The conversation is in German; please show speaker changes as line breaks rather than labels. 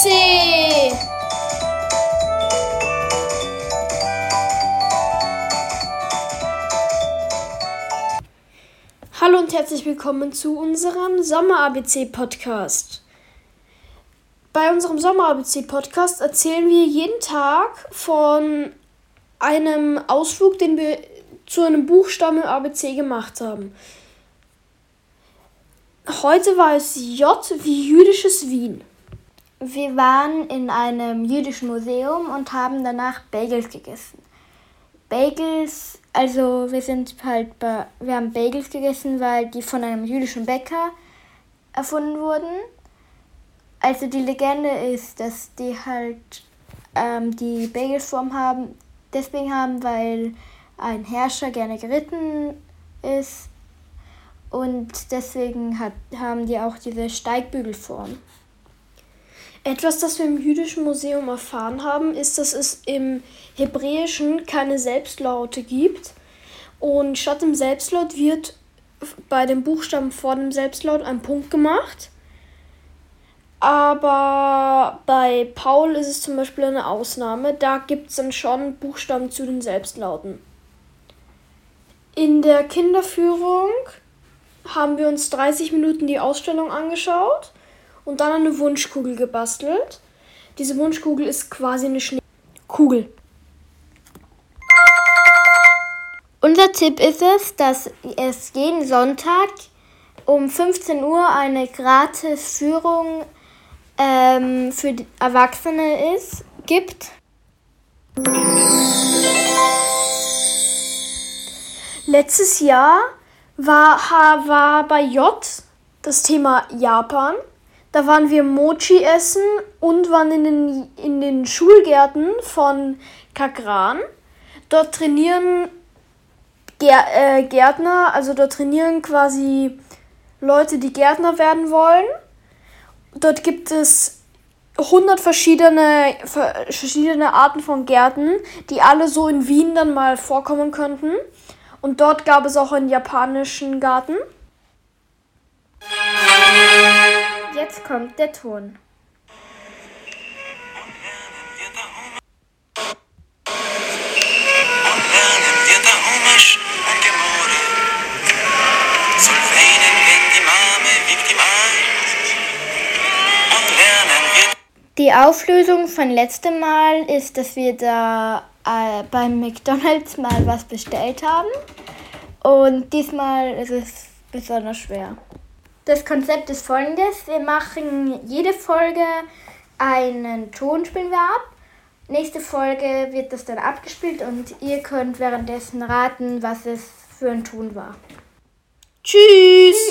ABC. Hallo und herzlich willkommen zu unserem Sommer-ABC-Podcast. Bei unserem Sommer-ABC-Podcast erzählen wir jeden Tag von einem Ausflug, den wir zu einem Buchstaben ABC gemacht haben. Heute war es J wie jüdisches Wien.
Wir waren in einem jüdischen Museum und haben danach Bagels gegessen. Bagels, also wir sind halt bei, wir haben Bagels gegessen, weil die von einem jüdischen Bäcker erfunden wurden. Also die Legende ist, dass die halt ähm, die Bagelsform haben, deswegen haben, weil ein Herrscher gerne geritten ist und deswegen hat, haben die auch diese Steigbügelform.
Etwas, das wir im Jüdischen Museum erfahren haben, ist, dass es im Hebräischen keine Selbstlaute gibt. Und statt dem Selbstlaut wird bei dem Buchstaben vor dem Selbstlaut ein Punkt gemacht. Aber bei Paul ist es zum Beispiel eine Ausnahme. Da gibt es dann schon Buchstaben zu den Selbstlauten. In der Kinderführung haben wir uns 30 Minuten die Ausstellung angeschaut und dann eine Wunschkugel gebastelt. Diese Wunschkugel ist quasi eine Schneekugel.
Unser Tipp ist es, dass es jeden Sonntag um 15 Uhr eine gratis Führung ähm, für Erwachsene ist, gibt.
Letztes Jahr war, war bei J das Thema Japan. Da waren wir Mochi essen und waren in den, in den Schulgärten von Kakran. Dort trainieren äh, Gärtner, also dort trainieren quasi Leute, die Gärtner werden wollen. Dort gibt es 100 verschiedene, verschiedene Arten von Gärten, die alle so in Wien dann mal vorkommen könnten. Und dort gab es auch einen japanischen Garten.
Jetzt kommt der Ton. Die Auflösung von letztem Mal ist, dass wir da äh, beim McDonald's mal was bestellt haben. Und diesmal ist es besonders schwer. Das Konzept ist folgendes. Wir machen jede Folge einen Ton spielen wir ab. Nächste Folge wird das dann abgespielt und ihr könnt währenddessen raten, was es für ein Ton war.
Tschüss!